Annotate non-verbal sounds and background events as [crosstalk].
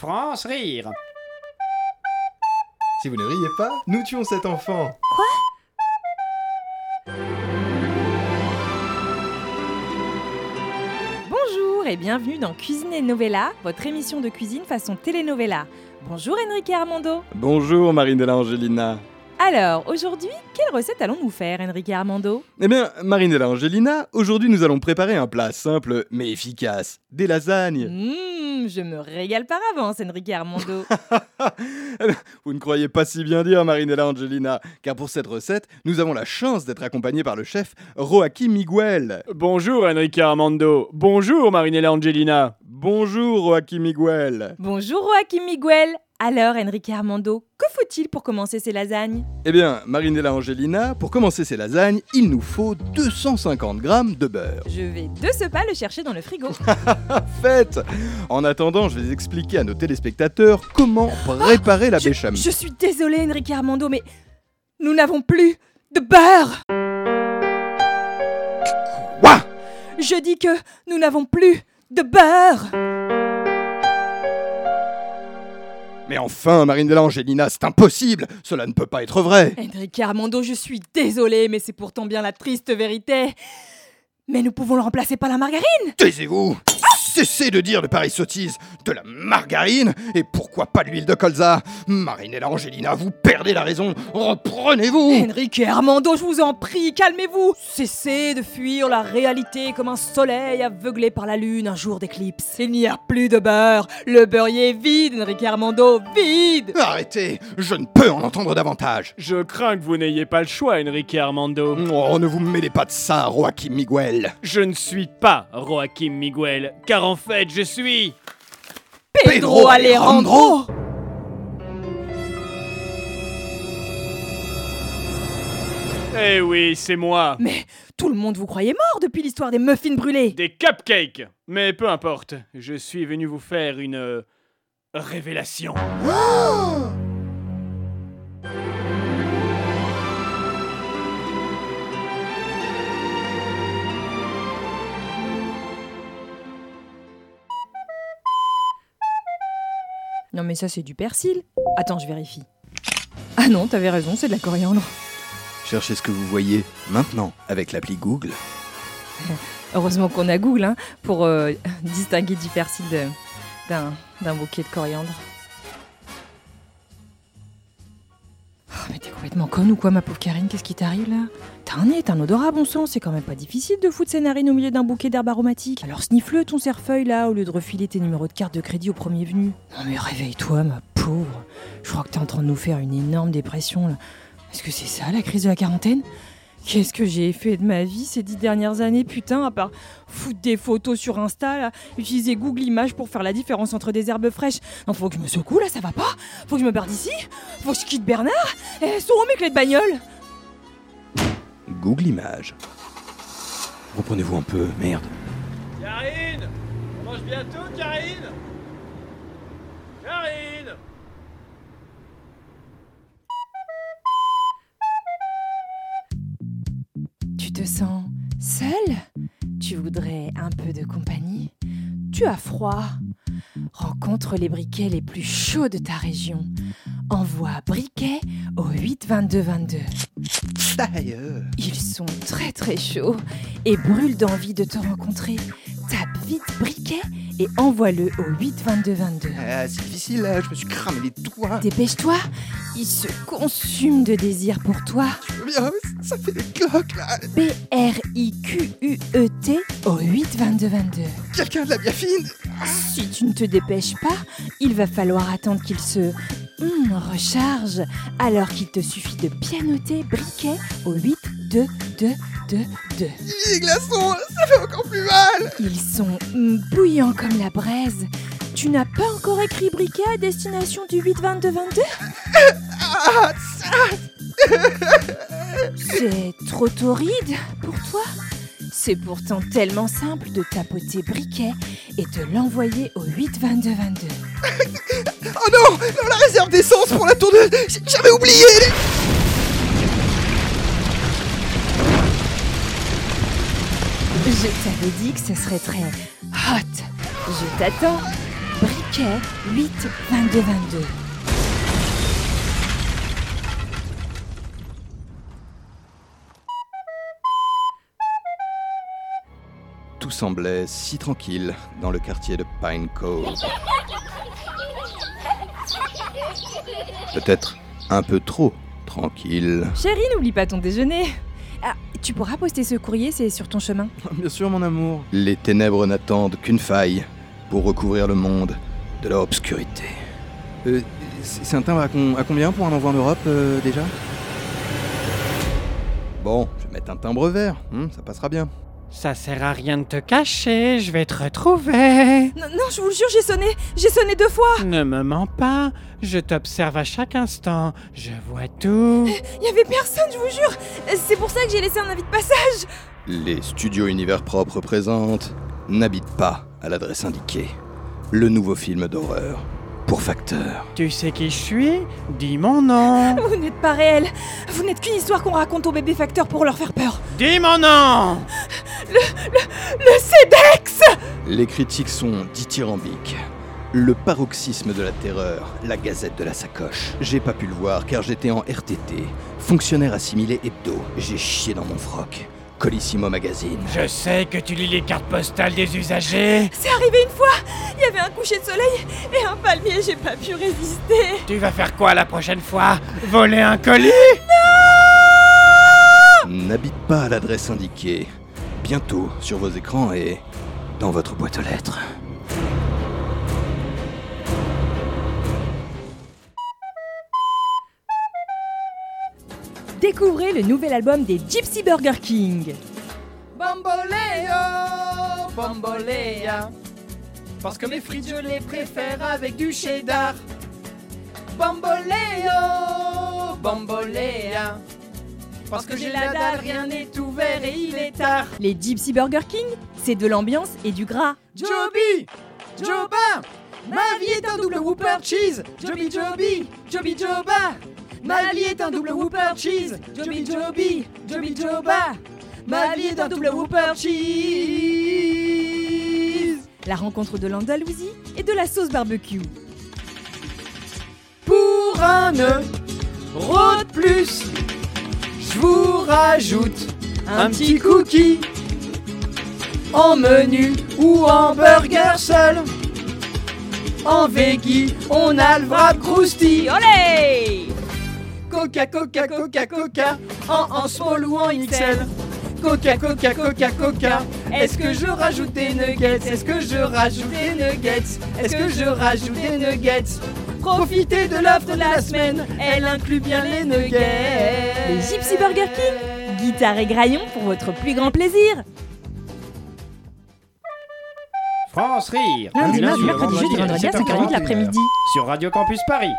France rire. Si vous ne riez pas, nous tuons cet enfant. Bonjour et bienvenue dans Cuisine et Novella, votre émission de cuisine façon telenovela. Bonjour Enrique Armando. Bonjour Marinella Angelina. Alors, aujourd'hui, quelle recette allons-nous faire, Enrique Armando? Eh bien, Marinella Angelina, aujourd'hui nous allons préparer un plat simple mais efficace. Des lasagnes. Mmh, je me régale par avance, Enrique Armando. [laughs] Eh Vous ne croyez pas si bien dire Marinella Angelina, car pour cette recette, nous avons la chance d'être accompagnés par le chef Joaquim Miguel. Bonjour Enrique Armando. Bonjour Marinella Angelina. Bonjour Joaquim Miguel. Bonjour Joaquim Miguel. Alors, Enrique Armando, que faut-il pour commencer ces lasagnes? Eh bien, Marinella Angelina, pour commencer ces lasagnes, il nous faut 250 grammes de beurre. Je vais de ce pas le chercher dans le frigo. [laughs] Faites En attendant, je vais expliquer à nos téléspectateurs comment préparer la je, béchamel. je suis désolée, Enrique Armando, mais nous n'avons plus de beurre Quoi? Je dis que nous n'avons plus de beurre Mais enfin, Marinella Angelina, c'est impossible. Cela ne peut pas être vrai. Enrique Armando, je suis désolée, mais c'est pourtant bien la triste vérité. Mais nous pouvons le remplacer par la margarine. Taisez-vous Cessez de dire de pareilles sottises De la margarine Et pourquoi pas de l'huile de colza? Marinella Angelina, vous perdez la raison. Reprenez-vous. Enrique Armando, je vous en prie, calmez-vous. Cessez de fuir la réalité comme un soleil aveuglé par la lune un jour d'éclipse. Il n'y a plus de beurre. Le beurrier est vide, Enrique Armando, vide. Arrêtez. Je ne peux en entendre davantage. Je crains que vous n'ayez pas le choix Enrique Armando. Oh, ne vous mêlez pas de ça, Joaquim Miguel. Je ne suis pas Joaquim Miguel, car en fait je suis... Pedro Alejandro Eh oui, c'est moi. Mais tout le monde vous croyait mort depuis l'histoire des muffins brûlés Des cupcakes. Mais peu importe, je suis venu vous faire une... euh, révélation. Non mais ça c'est du persil. Attends, je vérifie. Ah non, t'avais raison, c'est de la coriandre. Cherchez ce que vous voyez maintenant avec l'appli Google. Heureusement qu'on a Google hein, pour euh, distinguer du persil d'un bouquet de coriandre. Complètement conne ou quoi, ma pauvre Karine Qu'est-ce qui t'arrive là? T'as un nez, t'as un odorat, bon sang, c'est quand même pas difficile de foutre ses narines au milieu d'un bouquet d'herbes aromatiques. Alors snifle ton cerfeuil là, au lieu de refiler tes numéros de carte de crédit au premier venu. Non mais réveille-toi, ma pauvre. Je crois que t'es en train de nous faire une énorme dépression là. Est-ce que c'est ça la crise de la quarantaine? Qu'est-ce que j'ai fait de ma vie ces dix dernières années, putain, à part foutre des photos sur Insta, là, utiliser Google Images pour faire la différence entre des herbes fraîches. Non, faut que je me secoue, là, ça va pas Faut que je me barre d'ici Faut que je quitte Bernard Et elles sont où mes clés de bagnole? Google Images. Reprenez-vous un peu, merde. Karine On mange bientôt, Karine Karine Tu te sens seul Tu voudrais un peu de compagnie? Tu as froid? Rencontre les briquets les plus chauds de ta région. Envoie briquet au 82222. D'ailleurs. Ils sont très très chauds et brûlent d'envie de te rencontrer. Tape vite briquet et envoie-le au 82222. Ah, c'est difficile là, je me suis cramé les doigts. Dépêche-toi, ils se consument de désir pour toi. Bien, ça fait des cloques là. B-R-I-Q-U-E-T au 82222. Quelqu'un de la biafine Si tu ne te dépêches pas, il va falloir attendre qu'il se hum, recharge, alors qu'il te suffit de pianoter briquet au 82222. Les glaçons, ça fait encore plus mal. Ils sont bouillants comme la braise. Tu n'as pas encore écrit briquet à destination du 82222 Ah. C'est trop torride pour toi C'est pourtant tellement simple de tapoter briquet et de l'envoyer au 82222. Oh non, non, la réserve d'essence pour la tourneuse. J- J'avais oublié. les- Je t'avais dit que ce serait très hot. Je t'attends. Briquet 8 22 22. Tout semblait si tranquille dans le quartier de Pine Cove. Peut-être un peu trop tranquille. Chérie, n'oublie pas ton déjeuner. Tu pourras poster ce courrier, c'est sur ton chemin. [laughs] Bien sûr, mon amour. Les ténèbres n'attendent qu'une faille pour recouvrir le monde de leur obscurité. Euh, c'est un timbre à, con- à combien pour un envoi en Europe, euh, déjà? Bon, je vais mettre un timbre vert, hmm, ça passera bien. Ça sert à rien de te cacher, je vais te retrouver. Non, non, je vous le jure, j'ai sonné. J'ai sonné deux fois. Ne me mens pas, je t'observe à chaque instant, je vois tout. Il y avait personne, je vous jure. C'est pour ça que j'ai laissé un avis de passage. Les studios Univers Propre présentent N'habite pas à l'adresse indiquée. Le nouveau film d'horreur pour facteur. Tu sais qui je suis? Dis mon nom. Vous n'êtes pas réel. Vous n'êtes qu'une histoire qu'on raconte aux bébés facteurs pour leur faire peur. Dis mon nom Le CEDEX Les critiques sont dithyrambiques. Le paroxysme de la terreur, la gazette de la sacoche. J'ai pas pu le voir car j'étais en RTT, fonctionnaire assimilé hebdo. J'ai chié dans mon froc. Colissimo Magazine. Je sais que tu lis les cartes postales des usagers. C'est arrivé une fois. Il y avait un coucher de soleil et un palmier, j'ai pas pu résister. Tu vas faire quoi la prochaine fois? Voler un colis? N'habite pas à l'adresse indiquée. Bientôt sur vos écrans et dans votre boîte aux lettres. Découvrez le nouvel album des Gypsy Burger King. Bamboleo, bambolea. Parce que mes frites, je les préfère avec du cheddar. Bamboleo, bambolea. Parce que j'ai la dalle, rien n'est ouvert et il est tard. Les Gypsy Burger King, c'est de l'ambiance et du gras. Joby, Joba, ma vie est un double Whopper cheese. Joby, Joby, Joby, Joba. Ma vie est un double Whopper cheese. Joby, Joby, Joby, Joba. Ma vie est un double Whopper cheese. La rencontre de l'Andalousie et de la sauce barbecue. Pour un euro de plus, je vous rajoute un petit cookie en menu ou en burger seul. En veggie, on a le wrap crousty. Olé Coca, Coca, Coca, Coca, en, en ou en XL. Coca, Coca, Coca, Coca. Est-ce que je rajoute des nuggets? Est-ce que je rajoute des nuggets? Est-ce que je rajoute des nuggets? Profitez de l'offre de la semaine, elle inclut bien les nuggets. Les Gypsy Burger King, guitare et graillon pour votre plus grand plaisir. France Rire Lundi, du mardi, mercredi, jeudi, vendredi à 5h30 de l'après-midi. Sur Radio Campus Paris